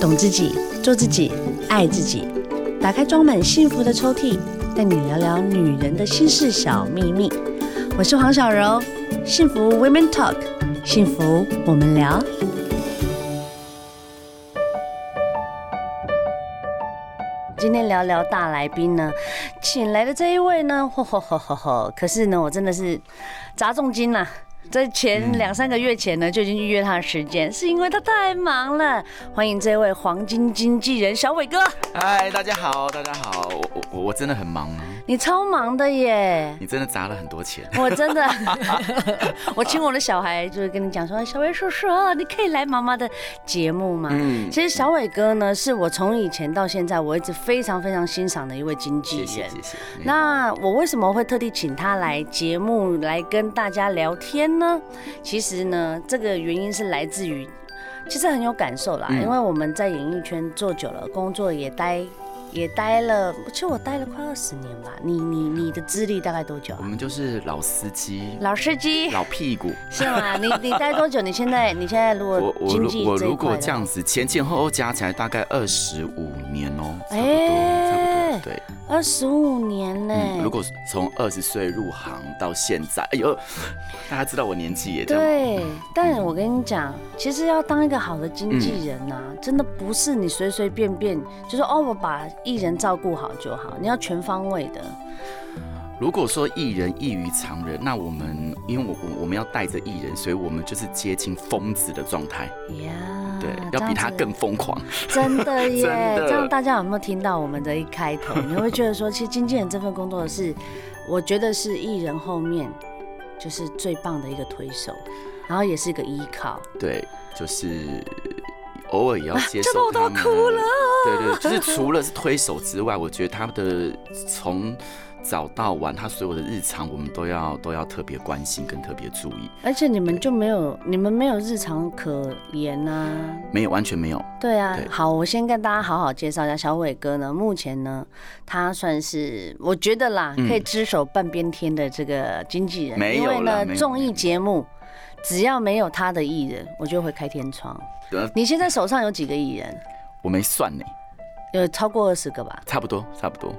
懂自己，做自己，爱自己。打开装满幸福的抽屉，带你聊聊女人的心事小秘密。我是黄小柔，幸福 Women Talk，幸福我们聊。今天聊聊大来宾呢，请来的这一位呢，嚯嚯嚯嚯嚯！可是呢，我真的是砸重金呐。在前两三个月前呢，就已经预约他的时间，是因为他太忙了。欢迎这位黄金经纪人小伟哥。嗨，大家好，大家好，我我我真的很忙。你超忙的耶！你真的砸了很多钱。我真的，我请我的小孩就是跟你讲说，小伟叔叔，你可以来妈妈的节目吗？嗯，其实小伟哥呢，是我从以前到现在我一直非常非常欣赏的一位经纪人。谢谢。谢谢。那我为什么会特地请他来节目来跟大家聊天呢？其实呢，这个原因是来自于，其实很有感受啦，因为我们在演艺圈做久了，工作也待。也待了，其实我待了快二十年吧。你你你的资历大概多久啊？我们就是老司机，老司机，老屁股，是吗？你你待多久？你现在 你现在如果经纪我我如果这样子前前后后加起来大概二十五年哦，差不多，欸、对，二十五年呢、嗯。如果从二十岁入行到现在，哎呦，大家知道我年纪也这样。对，但我跟你讲，其实要当一个好的经纪人呐、啊，嗯、真的不是你随随便便就是哦，我把。艺人照顾好就好，你要全方位的。如果说艺人异于常人，那我们因为我我我们要带着艺人，所以我们就是接近疯子的状态。对，要比他更疯狂。真的耶！的这样大家有没有听到我们的一开头？你会觉得说，其实经纪人这份工作是，我觉得是艺人后面就是最棒的一个推手，然后也是一个依靠。对，就是。偶尔也要接受他们，对对，就是除了是推手之外，我觉得他们的从早到晚，他所有的日常，我们都要都要特别关心跟特别注意。而且你们就没有，你们没有日常可言啊？没有，完全没有。对啊，对好，我先跟大家好好介绍一下小伟哥呢。目前呢，他算是我觉得啦，可以只手半边天的这个经纪人，嗯、因为呢，综艺节目只要没有他的艺人，我就会开天窗。你现在手上有几个艺人？我没算呢，有超过二十个吧？差不多，差不多。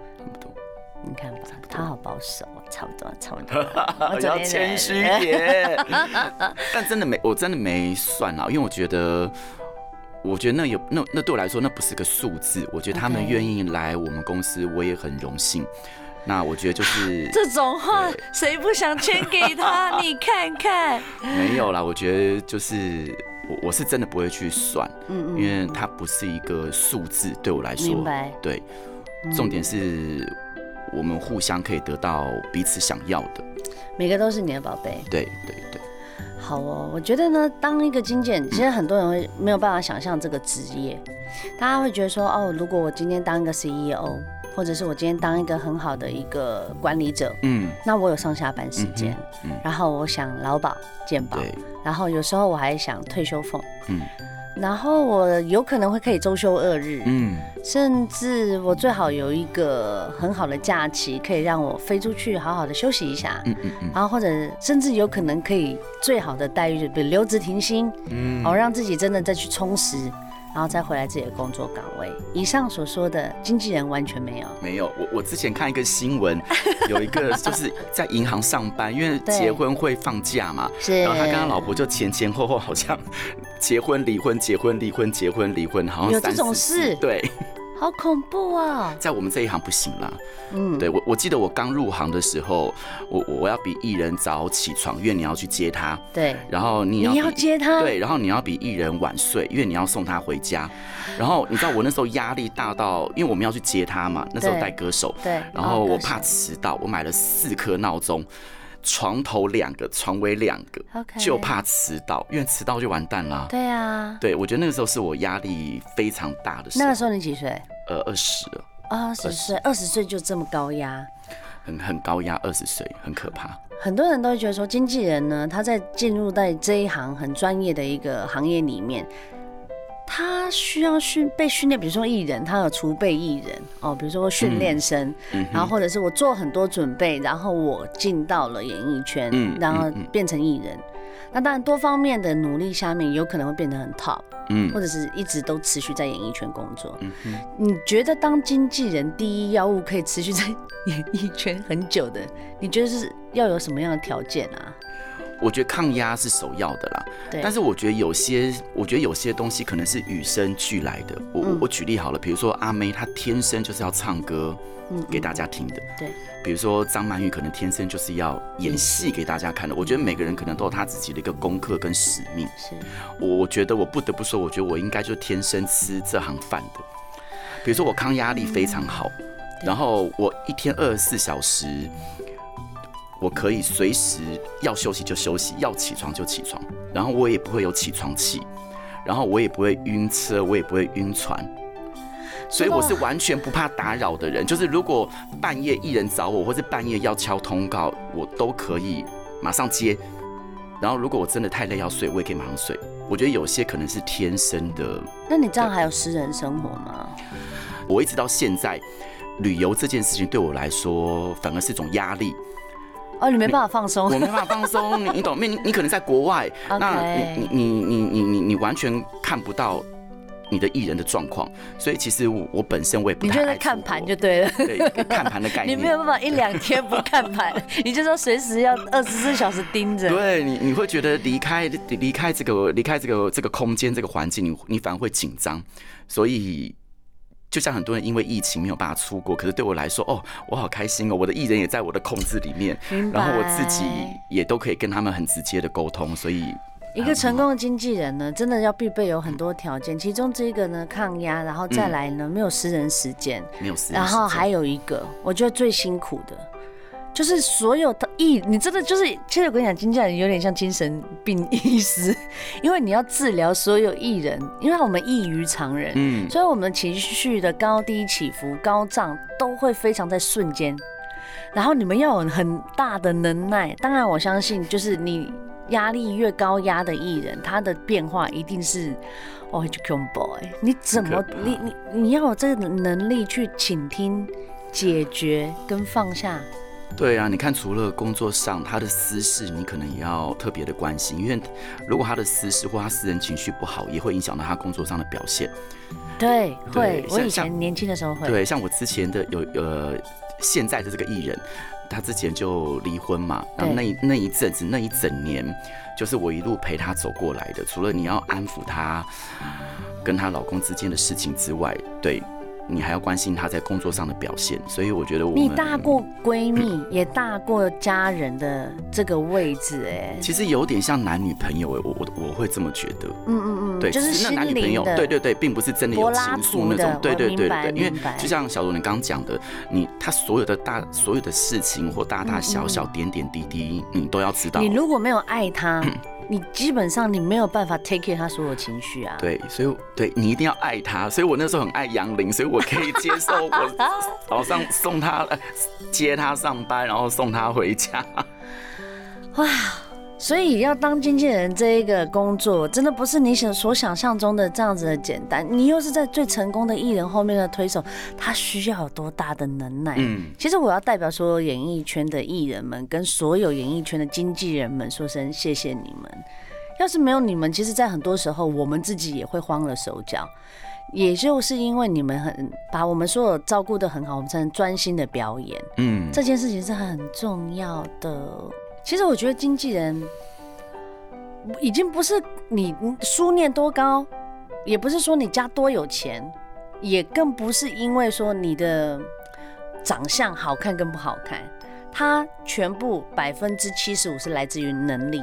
你看吧，他好保守，差不多，差不多。我要谦虚一点。但真的没，我真的没算啊，因为我觉得，我觉得那有那那对我来说，那不是个数字。我觉得他们愿意来我们公司，我也很荣幸。那我觉得就是 这种话，谁不想签给他？你看看。没有啦，我觉得就是。我我是真的不会去算，嗯，因为它不是一个数字，对我来说，明白，对，重点是我们互相可以得到彼此想要的，每个都是你的宝贝，对对对。好哦，我觉得呢，当一个经纪人，其实很多人会没有办法想象这个职业，大家会觉得说，哦，如果我今天当一个 CEO。或者是我今天当一个很好的一个管理者，嗯，那我有上下班时间，嗯，然后我想劳保健保，然后有时候我还想退休俸，嗯，然后我有可能会可以周休二日，嗯，甚至我最好有一个很好的假期，可以让我飞出去好好的休息一下，嗯嗯嗯，然后或者甚至有可能可以最好的待遇，比如留职停薪，嗯，好让自己真的再去充实。然后再回来自己的工作岗位。以上所说的经纪人完全没有，没有。我我之前看一个新闻，有一个 就是在银行上班，因为结婚会放假嘛，是。然后他跟他老婆就前前后后好像 结婚离婚结婚离婚结婚离婚，好像有这种事，对。好恐怖啊！在我们这一行不行啦。嗯，对我我记得我刚入行的时候，我我要比艺人早起床，因为你要去接他。对。然后你要你要接他。对，然后你要比艺人晚睡，因为你要送他回家。然后你知道我那时候压力大到，因为我们要去接他嘛，那时候带歌手。对。然后我怕迟到，我买了四颗闹钟。床头两个，床尾两个.就怕迟到，因为迟到就完蛋啦。对啊，对，我觉得那个时候是我压力非常大的时候。那个时候你几岁？呃，二十。二十岁，二十岁就这么高压？很很高压，二十岁很可怕。很多人都会觉得说，经纪人呢，他在进入在这一行很专业的一个行业里面。他需要训被训练，比如说艺人，他有储备艺人哦，比如说训练生，嗯嗯、然后或者是我做很多准备，然后我进到了演艺圈，嗯、然后变成艺人。那当然多方面的努力下面，有可能会变得很 top，嗯，或者是一直都持续在演艺圈工作。嗯哼，你觉得当经纪人第一要务可以持续在 演艺圈很久的，你觉得是要有什么样的条件啊？我觉得抗压是首要的啦，对。但是我觉得有些，我觉得有些东西可能是与生俱来的。我、嗯、我举例好了，比如说阿妹，她天生就是要唱歌，给大家听的。嗯嗯、对。比如说张曼玉，可能天生就是要演戏给大家看的。我觉得每个人可能都有他自己的一个功课跟使命。是。我我觉得我不得不说，我觉得我应该就天生吃这行饭的。比如说我抗压力非常好，嗯、然后我一天二十四小时。我可以随时要休息就休息，要起床就起床，然后我也不会有起床气，然后我也不会晕车，我也不会晕船，所以我是完全不怕打扰的人。就是如果半夜一人找我，或是半夜要敲通告，我都可以马上接。然后如果我真的太累要睡，我也可以马上睡。我觉得有些可能是天生的。那你这样还有私人生活吗？我一直到现在，旅游这件事情对我来说反而是一种压力。哦，你没办法放松，我没办法放松，你 你懂？你你可能在国外那你你你你你你完全看不到你的艺人的状况，所以其实我我本身我也不太。你就在看盘就对了，对，看盘的概 念。你没有办法一两天不看盘，你就说随时要二十四小时盯着。对你，你会觉得离开离开这个离开这个这个空间这个环境，你你反而会紧张，所以。就像很多人因为疫情没有办法出国，可是对我来说，哦，我好开心哦！我的艺人也在我的控制里面，然后我自己也都可以跟他们很直接的沟通。所以，一个成功的经纪人呢，真的要必备有很多条件，其中这一个呢，抗压，然后再来呢，没有私人时间，没有私人时间，然后还有一个，我觉得最辛苦的。就是所有的艺，你真的就是，其实我跟你讲，经纪人有点像精神病医师，因为你要治疗所有艺人，因为我们异于常人，嗯，所以我们情绪的高低起伏、高涨都会非常在瞬间。然后你们要有很大的能耐，当然我相信，就是你压力越高压的艺人，他的变化一定是哦，就 come boy，你怎么，你你你要有这个能力去倾听、解决跟放下。对啊，你看，除了工作上他的私事，你可能也要特别的关心，因为如果他的私事或他私人情绪不好，也会影响到他工作上的表现。对，对会。我以前年轻的时候会。对，像我之前的有呃，现在的这个艺人，他之前就离婚嘛，然后那一那一阵子那一整年，就是我一路陪他走过来的。除了你要安抚他跟他老公之间的事情之外，对。你还要关心她在工作上的表现，所以我觉得我你大过闺蜜，嗯、也大过家人的这个位置，哎，其实有点像男女朋友，哎，我我我会这么觉得，嗯嗯嗯，对，就是那男女朋友，对对对，并不是真的有情愫那种，对对对对，因为就像小罗你刚刚讲的，你他所有的大所有的事情或大大小小点点滴滴，嗯嗯你都要知道。你如果没有爱他。嗯你基本上你没有办法 take care 他所有情绪啊。对，所以对你一定要爱他。所以我那时候很爱杨林，所以我可以接受我 早上送他接他上班，然后送他回家。哇。所以要当经纪人这一个工作，真的不是你想所想象中的这样子的简单。你又是在最成功的艺人后面的推手，他需要有多大的能耐？嗯，其实我要代表所有演艺圈的艺人们，跟所有演艺圈的经纪人们说声谢谢你们。要是没有你们，其实，在很多时候我们自己也会慌了手脚。也就是因为你们很把我们所有照顾的很好，我们才能专心的表演。嗯，这件事情是很重要的。其实我觉得经纪人已经不是你书念多高，也不是说你家多有钱，也更不是因为说你的长相好看跟不好看，它全部百分之七十五是来自于能力。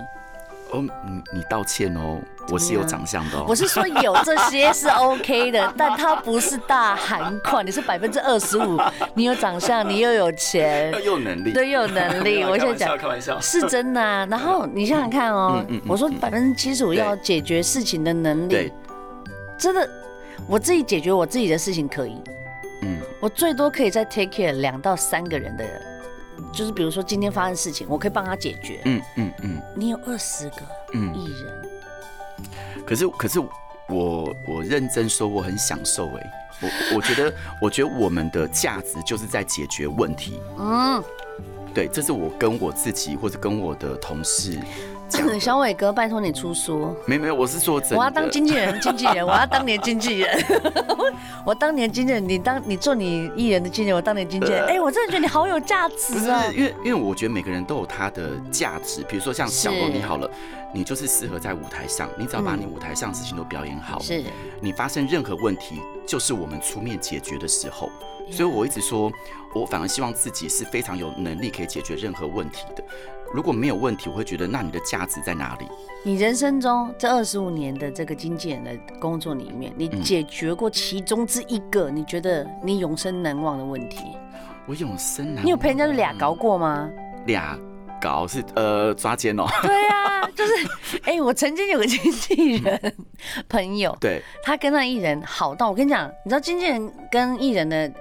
哦，你你道歉哦，我是有长相的哦。我是说有这些是 OK 的，但它不是大韩款。你是百分之二十五，你有长相，你又有钱，又有能力，对，又有能力。我现在讲开玩笑，是真的啊。然后你想想看哦，我说百分之七十五要解决事情的能力，真的，我自己解决我自己的事情可以。嗯，我最多可以再 take care 两到三个人的人。就是比如说今天发生事情，我可以帮他解决。嗯嗯嗯。你有二十个艺人，可是可是我我认真说，我很享受哎。我我觉得我觉得我们的价值就是在解决问题。嗯，对，这是我跟我自己或者跟我的同事讲。小伟哥，拜托你出书。没没有，我是说真的。我要当经纪人，经纪人，我要当年经纪人。我当年经纪人，你当你做你艺人的经纪人，我当年经纪人。哎、我真的觉得你好有价值啊！因为因为我觉得每个人都有他的价值。比如说像小龙你好了，你就是适合在舞台上，你只要把你舞台上的事情都表演好。是。你发生任何问题，就是我们出面解决的时候。所以我一直说，我反而希望自己是非常有能力可以解决任何问题的。如果没有问题，我会觉得那你的价值在哪里？你人生中这二十五年的这个经纪人的工作里面，你解决过其中之一个你觉得你永生难忘的问题？我永生难忘。你有陪人家去俩搞过吗？俩搞是呃抓奸哦。对啊，就是哎、欸，我曾经有个经纪人朋友，对，他跟那艺人好到我跟你讲，你知道经纪人跟艺人的。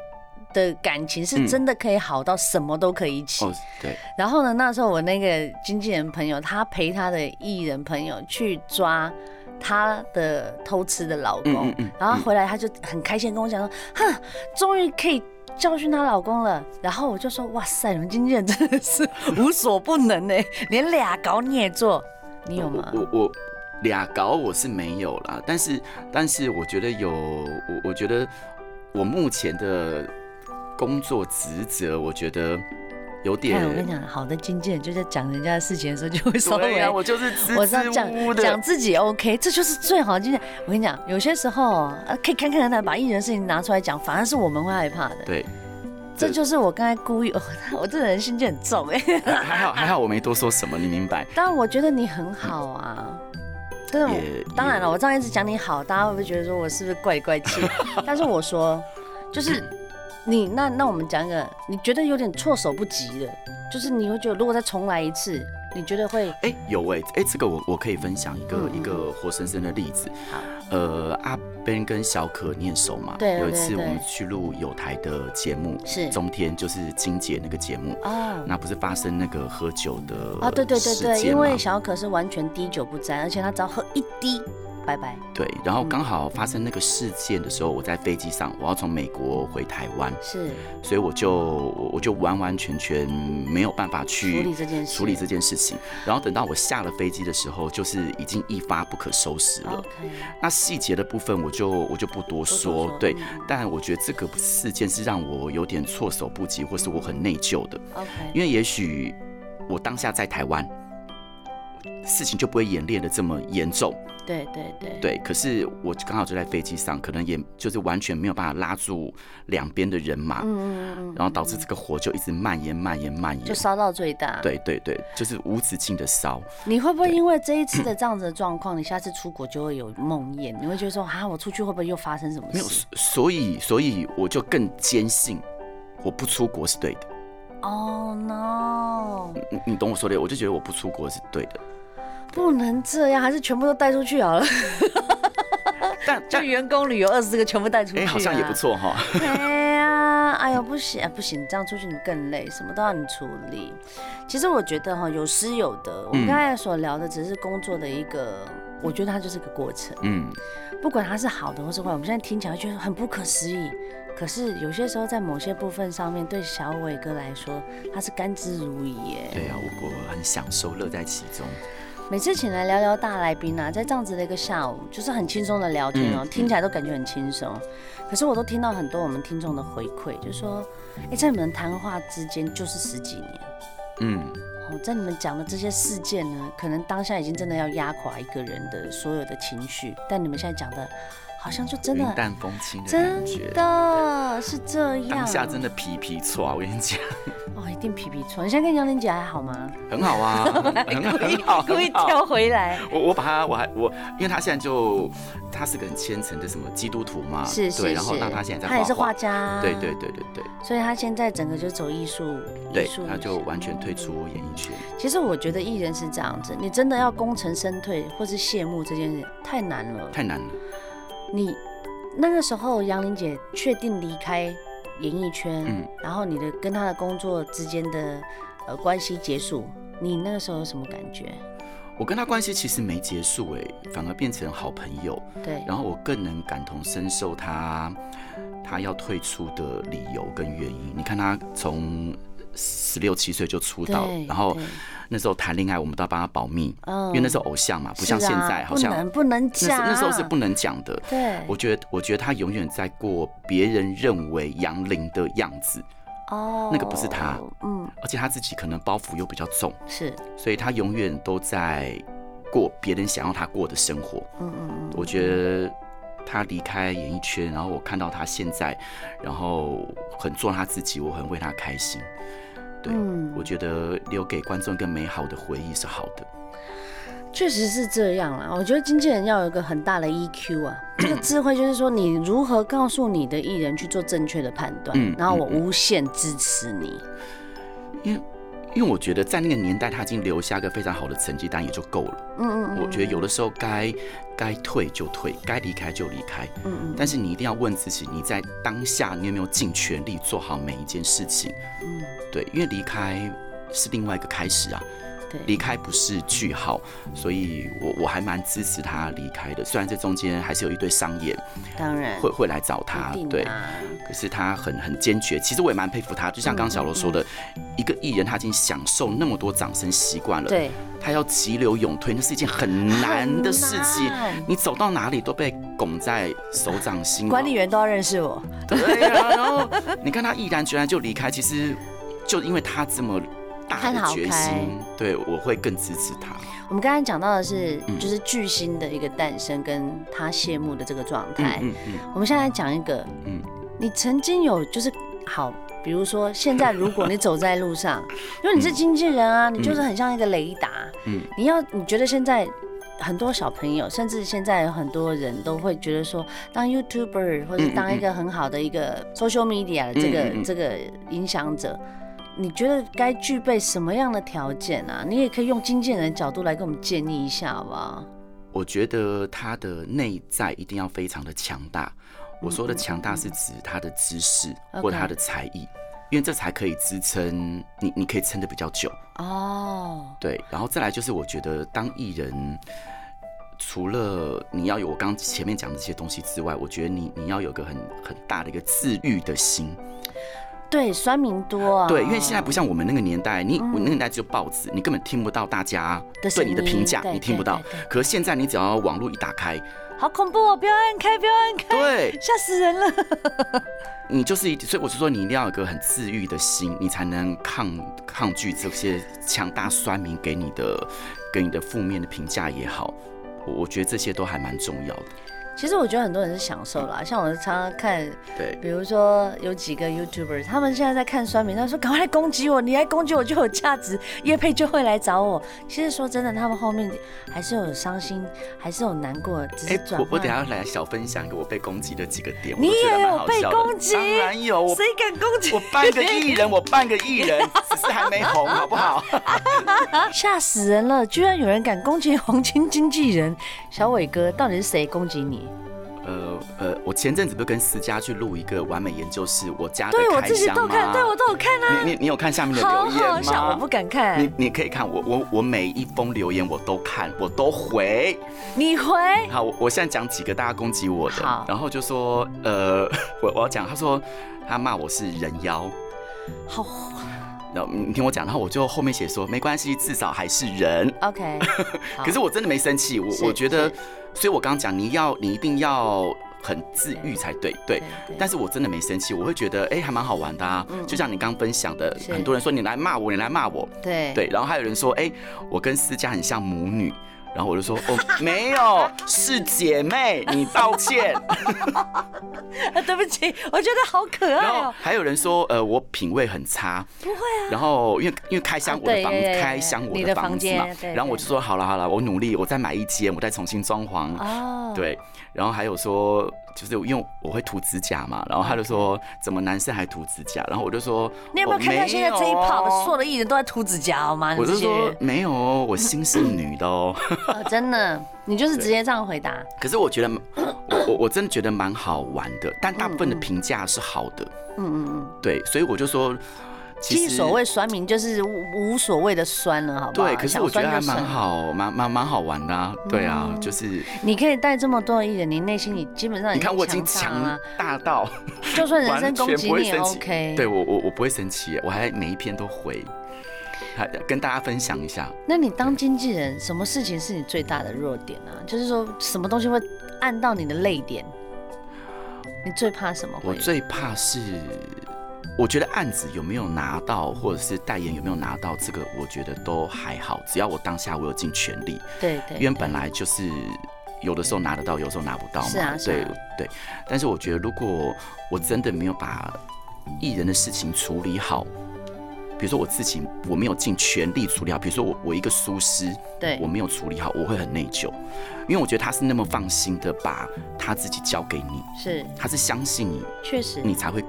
的感情是真的可以好到什么都可以一起。嗯哦、对。然后呢，那时候我那个经纪人朋友，他陪他的艺人朋友去抓他的偷吃的老公，嗯嗯嗯、然后回来他就很开心跟我讲说：“哼，终于可以教训她老公了。”然后我就说：“哇塞，你们经纪人真的是无所不能呢，连俩搞你也做，你有吗？”我我俩搞我是没有啦，但是但是我觉得有，我我觉得我目前的。工作职责，我觉得有点。我跟你讲，好的经纪人就在讲人家的事情的时候，就会 稍微。对啊，我就是。我知道讲讲自己 OK，这就是最好的经纪人。我跟你讲，有些时候啊，可以看看他把艺人的事情拿出来讲，反而是我们会害怕的。对，这就是我刚才故意，我这人心机很重哎。还好还好，我没多说什么，你明白？但我觉得你很好啊，真的。当然了，我这样一直讲你好，大家会不会觉得说我是不是怪里怪气？但是我说，就是。你那那我们讲一个你觉得有点措手不及的，就是你会觉得如果再重来一次，你觉得会？哎、欸，有哎、欸，哎、欸，这个我我可以分享一个、嗯、一个活生生的例子。呃，阿 Ben 跟小可你很熟嘛？对，有一次我们去录有台的节目，是中天就是金姐那个节目哦，那不是发生那个喝酒的啊？对对对对，因为小可是完全滴酒不沾，而且他只要喝一滴。拜拜。对，然后刚好发生那个事件的时候，我在飞机上，我要从美国回台湾，是，所以我就我就完完全全没有办法去处理这件事，处理这件事情。然后等到我下了飞机的时候，就是已经一发不可收拾了。那细节的部分我就我就不多说，对。嗯、但我觉得这个事件是让我有点措手不及，或是我很内疚的。因为也许我当下在台湾。事情就不会演练的这么严重，对对对对。可是我刚好就在飞机上，可能也就是完全没有办法拉住两边的人马，嗯嗯，然后导致这个火就一直蔓延蔓延蔓延，就烧到最大。对对对，就是无止境的烧。你会不会因为这一次的这样子的状况，你下次出国就会有梦魇？你会觉得说啊，我出去会不会又发生什么事？没有，所以所以我就更坚信我不出国是对的。Oh no！你你懂我说的，我就觉得我不出国是对的。不能这样，还是全部都带出去好了。但就员工旅游二十个全部带出去，哎，好像也不错哈。哎呀，哎呦，不行不行，这样出去你更累，什么都要你处理。其实我觉得哈，有失有得。我们刚才所聊的只是工作的一个，我觉得它就是个过程。嗯，不管它是好的或是坏，我们现在听起来觉得很不可思议。可是有些时候在某些部分上面，对小伟哥来说，他是甘之如饴耶。对啊，我我很享受，乐在其中。每次请来聊聊大来宾啊，在这样子的一个下午，就是很轻松的聊天哦、喔，嗯、听起来都感觉很轻松。可是我都听到很多我们听众的回馈，就是说，哎、欸，在你们谈话之间就是十几年，嗯，哦，在你们讲的这些事件呢，可能当下已经真的要压垮一个人的所有的情绪，但你们现在讲的。好像就真的云淡风轻的感觉，真的是这样。当下真的皮皮剉，我跟你讲。哦，一定皮皮错。你现在跟杨玲姐还好吗？很好啊，很好，故意挑回来。我我把他，我还我，因为他现在就他是个很虔诚的什么基督徒嘛，是是。对，然后让他现在在他也是画家，对对对对对。所以他现在整个就走艺术，对，他就完全退出演艺圈。其实我觉得艺人是这样子，你真的要功成身退或是谢幕这件事太难了，太难了。你那个时候，杨玲姐确定离开演艺圈，嗯，然后你的跟她的工作之间的呃关系结束，你那个时候有什么感觉？我跟她关系其实没结束，哎，反而变成好朋友。对，然后我更能感同身受她她要退出的理由跟原因。你看她从十六七岁就出道，然后那时候谈恋爱，我们都要帮他保密，因为那时候偶像嘛，不像现在，好像不能不能讲，那时候是不能讲的。对，我觉得我觉得他永远在过别人认为杨林的样子，哦，那个不是他，嗯，而且他自己可能包袱又比较重，是，所以他永远都在过别人想要他过的生活。嗯嗯嗯，我觉得。他离开演艺圈，然后我看到他现在，然后很做他自己，我很为他开心。对，嗯、我觉得留给观众一个美好的回忆是好的。确实是这样啦，我觉得经纪人要有一个很大的 EQ 啊，这个智慧就是说你如何告诉你的艺人去做正确的判断，嗯、然后我无限支持你。因为因为我觉得在那个年代，他已经留下一个非常好的成绩单也就够了。嗯嗯，嗯我觉得有的时候该该退就退，该离开就离开。嗯嗯。但是你一定要问自己，你在当下你有没有尽全力做好每一件事情？嗯，对，因为离开是另外一个开始啊。离开不是句号，所以我我还蛮支持他离开的。虽然这中间还是有一堆商演，当然会会来找他，对。可是他很很坚决。其实我也蛮佩服他，就像刚小罗说的，一个艺人他已经享受那么多掌声习惯了，对。他要急流勇退，那是一件很难的事情。你走到哪里都被拱在手掌心，管理员都要认识我。对啊，然后你看他毅然决然就离开，其实就因为他这么。大的决心，对，我会更支持他。我们刚才讲到的是，就是巨星的一个诞生，跟他谢幕的这个状态。嗯嗯。我们现在来讲一个，嗯，你曾经有就是好，比如说现在如果你走在路上，因为你是经纪人啊，你就是很像一个雷达。嗯。你要你觉得现在很多小朋友，甚至现在有很多人都会觉得说，当 YouTuber 或者当一个很好的一个 social media 的这个这个影响者。你觉得该具备什么样的条件啊？你也可以用经纪人的角度来给我们建议一下，好不好？我觉得他的内在一定要非常的强大。我说的强大是指他的知识或他的才艺，因为这才可以支撑你，你可以撑得比较久。哦，对，然后再来就是我觉得当艺人，除了你要有我刚前面讲的这些东西之外，我觉得你你要有个很很大的一个自愈的心。对，酸民多啊。对，因为现在不像我们那个年代，你我那个年代只有报纸，你根本听不到大家对你的评价，你听不到。可是现在你只要网络一打开，好恐怖哦！不要按开，不要按开，对，吓死人了。你就是一，所以我是说，你一定要有个很治愈的心，你才能抗抗拒这些强大酸民给你的给你的负面的评价也好，我我觉得这些都还蛮重要的。其实我觉得很多人是享受啦，像我常常看，对，比如说有几个 YouTuber，他们现在在看酸民，他说赶快来攻击我，你来攻击我就有价值，叶佩就会来找我。其实说真的，他们后面还是有伤心，还是有难过，只是转换。我我等下来小分享一个我被攻击的几个点。你也有被攻击？当然有，谁敢攻击？我半个艺人，我半个艺人，只是还没红，好不好？吓死人了！居然有人敢攻击黄金经纪人小伟哥，到底是谁攻击你？呃呃，我前阵子不是跟思佳去录一个完美研究室，我家的对我自己都看，对我都有看啊。你你你有看下面的留言吗？我不敢看。你你可以看我我我每一封留言我都看，我都回。你回？好，我我现在讲几个大家攻击我的，然后就说呃，我我要讲，他说他骂我是人妖，好。然后你听我讲，然后我就后面写说没关系，至少还是人。OK。可是我真的没生气，我我觉得。所以，我刚刚讲，你要，你一定要很自愈才对，对。但是我真的没生气，我会觉得，哎，还蛮好玩的啊。就像你刚分享的，很多人说你来骂我，你来骂我，对对。然后还有人说，哎，我跟思佳很像母女。然后我就说，哦，没有，是姐妹，你道歉。对不起，我觉得好可爱哦。然后还有人说，呃，我品味很差。不会啊。然后因为因为开箱我的房，开箱我的房子嘛。然后我就说，好了好了，我努力，我再买一间，我再重新装潢。哦。对。然后还有说。就是因为我会涂指甲嘛，然后他就说怎么男生还涂指甲，然后我就说你有没有看到现在这一趴所有的艺人都在涂指甲好吗？我就说没有哦，我心是女的哦。真的，你就是直接这样回答。可是我觉得我我我真的觉得蛮好玩的，但大部分的评价是好的。嗯嗯嗯，对，所以我就说其实所谓酸民就是无所谓的酸了，好不好？对，可是我觉得还蛮好，蛮蛮蛮好玩的啊。对啊，就是你可以带这么多的艺人，你内心你基本上你看我已经强大到，就算人身攻击你也 OK。对我我我不会生气，我还每一篇都回，还跟大家分享一下。那你当经纪人，什么事情是你最大的弱点啊？就是说什么东西会按到你的泪点？你最怕什么？我最怕是。我觉得案子有没有拿到，或者是代言有没有拿到，这个我觉得都还好，只要我当下我有尽全力。对对。因为本来就是有的时候拿得到，有时候拿不到嘛。是啊。对对。但是我觉得，如果我真的没有把艺人的事情处理好，比如说我自己我没有尽全力处理好，比如说我我一个疏失，对，我没有处理好，我会很内疚，因为我觉得他是那么放心的把他自己交给你，是，他是相信你，确实，你才会。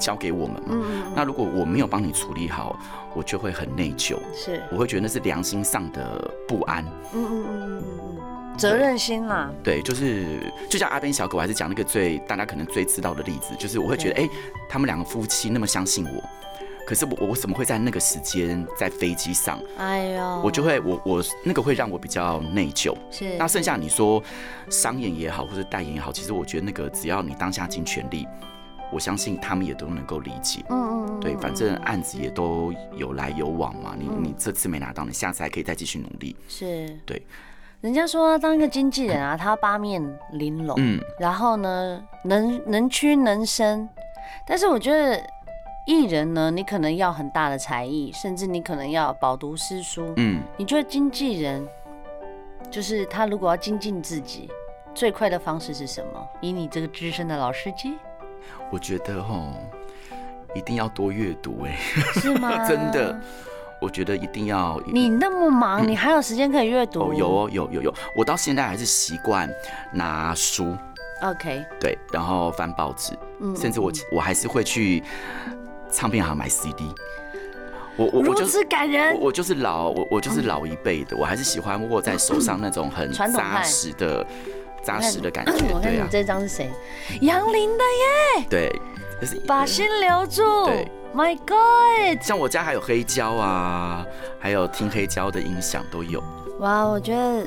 交给我们嘛，那如果我没有帮你处理好，我就会很内疚，是，我会觉得那是良心上的不安，嗯嗯嗯嗯嗯，责任心啦，对，就是就像阿边小狗，我还是讲那个最大家可能最知道的例子，就是我会觉得，哎、欸，他们两个夫妻那么相信我，可是我我怎么会在那个时间在飞机上？哎呦，我就会我我那个会让我比较内疚，是，那剩下你说商演也好，或者代言也好，其实我觉得那个只要你当下尽全力。我相信他们也都能够理解，嗯嗯，对，反正案子也都有来有往嘛。你你这次没拿到，你下次还可以再继续努力。是，对。人家说当一个经纪人啊，他八面玲珑，嗯，然后呢，能能屈能伸。但是我觉得艺人呢，你可能要很大的才艺，甚至你可能要饱读诗书，嗯。你觉得经纪人就是他如果要精进自己，最快的方式是什么？以你这个资深的老司机。我觉得哦，一定要多阅读哎，是吗？真的，我觉得一定要。你那么忙，嗯、你还有时间可以阅读？哦，有哦，有有有，我到现在还是习惯拿书，OK，对，然后翻报纸，嗯，甚至我我还是会去唱片行买 CD。我我我就是感人，我我就是老我我就是老一辈的，我还是喜欢握在手上那种很扎实的。扎实的感觉，我看你这张是谁？杨林的耶。对，把心留住。对，My God。像我家还有黑胶啊，还有听黑胶的音响都有。哇，我觉得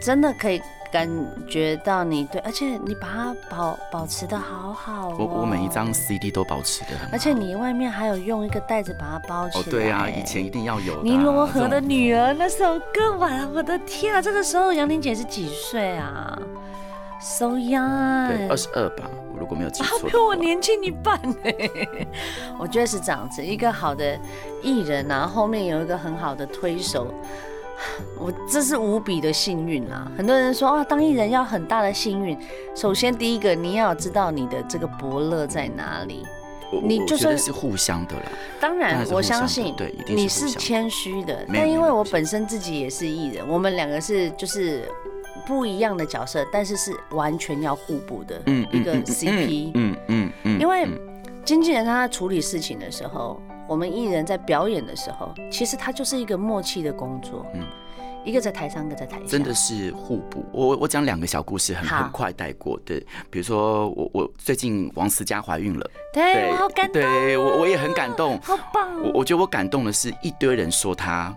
真的可以感觉到你对，而且你把它保保持的好好。我我每一张 CD 都保持的很好。而且你外面还有用一个袋子把它包起来。哦，对啊，以前一定要有。尼罗河的女儿那首歌，哇，我的天啊，这个时候杨玲姐是几岁啊？So young，对，二十二吧，我如果没有记错。他比我年轻一半呢。我觉得是这样子，一个好的艺人啊，后面有一个很好的推手，我这是无比的幸运啊。很多人说啊，当艺人要很大的幸运。首先，第一个你要知道你的这个伯乐在哪里。你就算是互相的了。当然，我相信，对，你是谦虚的。但因为我本身自己也是艺人，我们两个是就是。不一样的角色，但是是完全要互补的一个 CP。嗯嗯嗯。因为经纪人他在处理事情的时候，我们艺人在表演的时候，其实他就是一个默契的工作。嗯。一个在台上，一个在台下。真的是互补。我我讲两个小故事，很很快带过。对，比如说我我最近王思佳怀孕了，对，我好感动。对我我也很感动，好棒。我我觉得我感动的是一堆人说她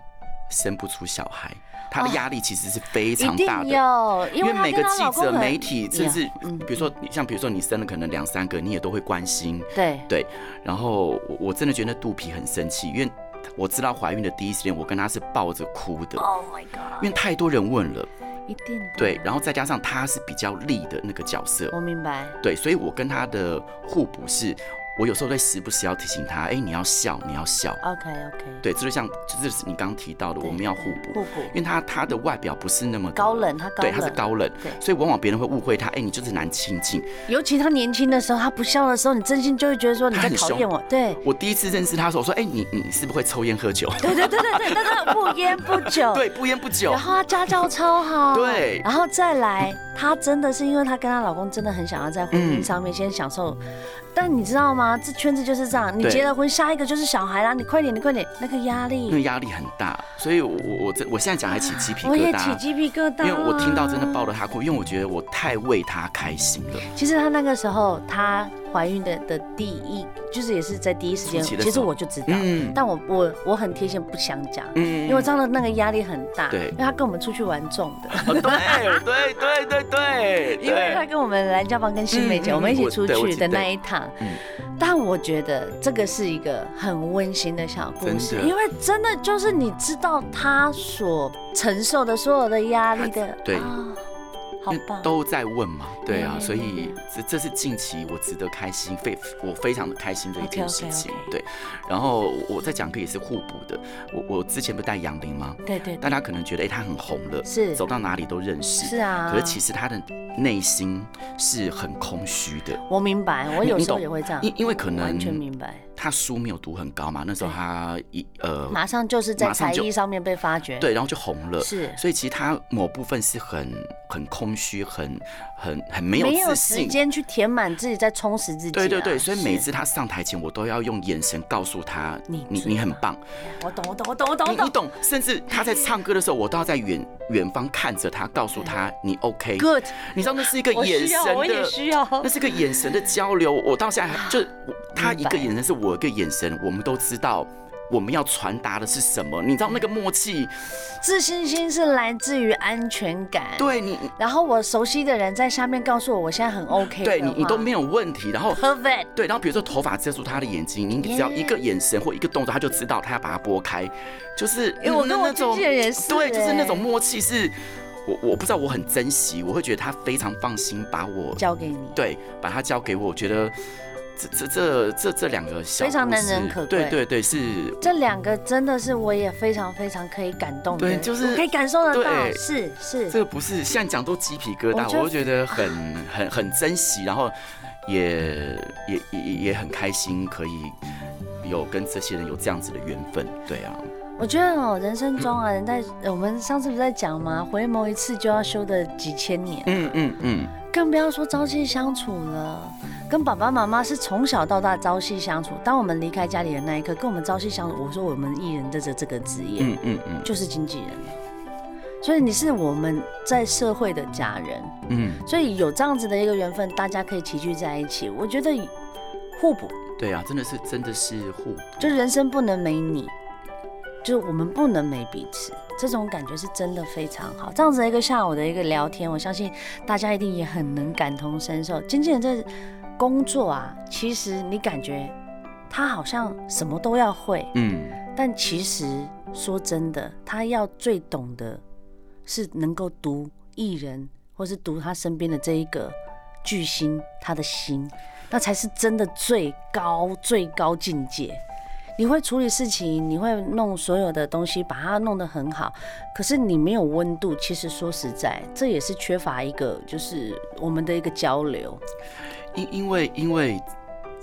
生不出小孩。他的压力其实是非常大的，因为每个记者、媒体，甚至比如说你像比如说你生了可能两三个，你也都会关心。对对，然后我我真的觉得肚皮很生气，因为我知道怀孕的第一时间，我跟他是抱着哭的。Oh my god！因为太多人问了，一定对，然后再加上他是比较力的那个角色，我明白。对，所以我跟他的互补是。我有时候会时不时要提醒他，哎，你要笑，你要笑。OK OK。对，这就像就是你刚刚提到的，我们要互补。互补。因为他他的外表不是那么高冷，他高冷。对，他是高冷。对。所以往往别人会误会他，哎，你就是难亲近。尤其他年轻的时候，他不笑的时候，你真心就会觉得说你在讨厌我。对。我第一次认识他的时候，我说，哎，你你是不是会抽烟喝酒？对对对对对，但他不烟不酒。对，不烟不酒。然后他家教超好。对。然后再来，他真的是因为她跟她老公真的很想要在婚姻上面先享受。但你知道吗？这圈子就是这样，你结了婚，下一个就是小孩啦。你快点，你快点，那个压力，那压力很大。所以我，我我我现在讲还起鸡皮疙瘩，我也起鸡皮疙瘩，因为我听到真的抱着她哭，因为我觉得我太为她开心了。其实她那个时候，她怀孕的的第一，就是也是在第一时间，其实我就知道，嗯、但我我我很贴心不想讲，嗯、因为我知道那个压力很大，对，因为他跟我们出去玩重的，对、对对对对对，因为他跟我们蓝家帮跟新梅姐、嗯、我们一起出去的那一趟，嗯、但我觉得这个是一个很温馨的小故事，因为真的就是你知道他所承受的所有的压力的，对。啊都在问嘛，对啊，所以这这是近期我值得开心，非我非常的开心的一件事情，对。然后我在讲课也是互补的，我我之前不带杨林吗？对对。大家可能觉得哎，他很红了，是走到哪里都认识，是啊。可是其实他的内心是很空虚的。我明白，我有时候也会这样，因因为可能完全明白。他书没有读很高嘛，那时候他一呃，马上就是在才艺上面被发掘，对，然后就红了，是，所以其实他某部分是很很空虚，很很很没有自信，没有时间去填满自己，在充实自己，对对对，所以每次他上台前，我都要用眼神告诉他，你你你很棒，我懂我懂我懂我懂你懂，甚至他在唱歌的时候，我都要在远远方看着他，告诉他你 OK，Good，你知道那是一个眼神的，我也需要，那是个眼神的交流，我到现在还就他一个眼神是我一个眼神，我们都知道我们要传达的是什么，你知道那个默契，自信心是来自于安全感。对你，然后我熟悉的人在下面告诉我，我现在很 OK。对你，你都没有问题。然后 Perfect。对，然后比如说头发遮住他的眼睛，你只要一个眼神或一个动作，他就知道他要把它拨开。就是因为我跟我经纪人也是，对，就是那种默契是，我我不知道我很珍惜，我会觉得他非常放心把我交给你，对，把他交给我，我觉得。这这这这这两个小非常难能可贵，对对对，是这两个真的是我也非常非常可以感动的，对，就是可以感受得到，是是，这个不是现在讲都鸡皮疙瘩，我就觉得很很很珍惜，然后也也也也很开心，可以有跟这些人有这样子的缘分，对啊。我觉得哦，人生中啊，人在我们上次不是在讲吗？回眸一次就要修的几千年，嗯嗯嗯，更不要说朝夕相处了。跟爸爸妈妈是从小到大朝夕相处，当我们离开家里的那一刻，跟我们朝夕相处。我说我们艺人的这这个职业，嗯嗯嗯，就是经纪人。所以你是我们在社会的家人，嗯，所以有这样子的一个缘分，大家可以齐聚在一起，我觉得互补。对啊，真的是真的是互补，就人生不能没你。就是我们不能没彼此，这种感觉是真的非常好。这样子的一个下午的一个聊天，我相信大家一定也很能感同身受。经纪人在工作啊，其实你感觉他好像什么都要会，嗯，但其实说真的，他要最懂的是能够读艺人，或是读他身边的这一个巨星他的心，那才是真的最高最高境界。你会处理事情，你会弄所有的东西，把它弄得很好。可是你没有温度，其实说实在，这也是缺乏一个，就是我们的一个交流。因因为因为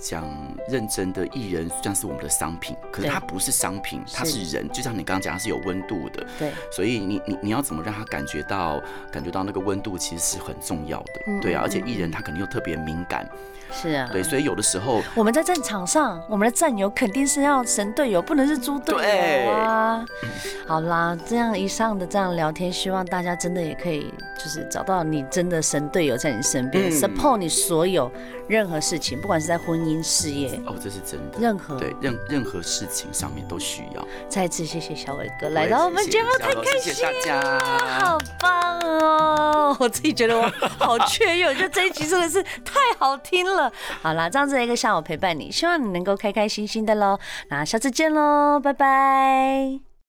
讲认真的艺人算是我们的商品，可是他不是商品，他是人。就像你刚刚讲，他是有温度的。对。所以你你你要怎么让他感觉到感觉到那个温度，其实是很重要的。对啊，而且艺人他肯定又特别敏感。是啊，对，所以有的时候我们在战场上，我们的战友肯定是要神队友，不能是猪队友啊。对 好啦，这样以上的这样聊天，希望大家真的也可以，就是找到你真的神队友在你身边，嗯，support 你所有任何事情，不管是在婚姻、事业，哦，这是真的，任何对任任何事情上面都需要。再次谢谢小伟哥来到我们节目，太开心了，谢谢大家，好棒哦！我自己觉得我好雀跃，我觉得这一集真的是太好听了。好啦，这样子的一个下午陪伴你，希望你能够开开心心的喽。那下次见喽，拜拜。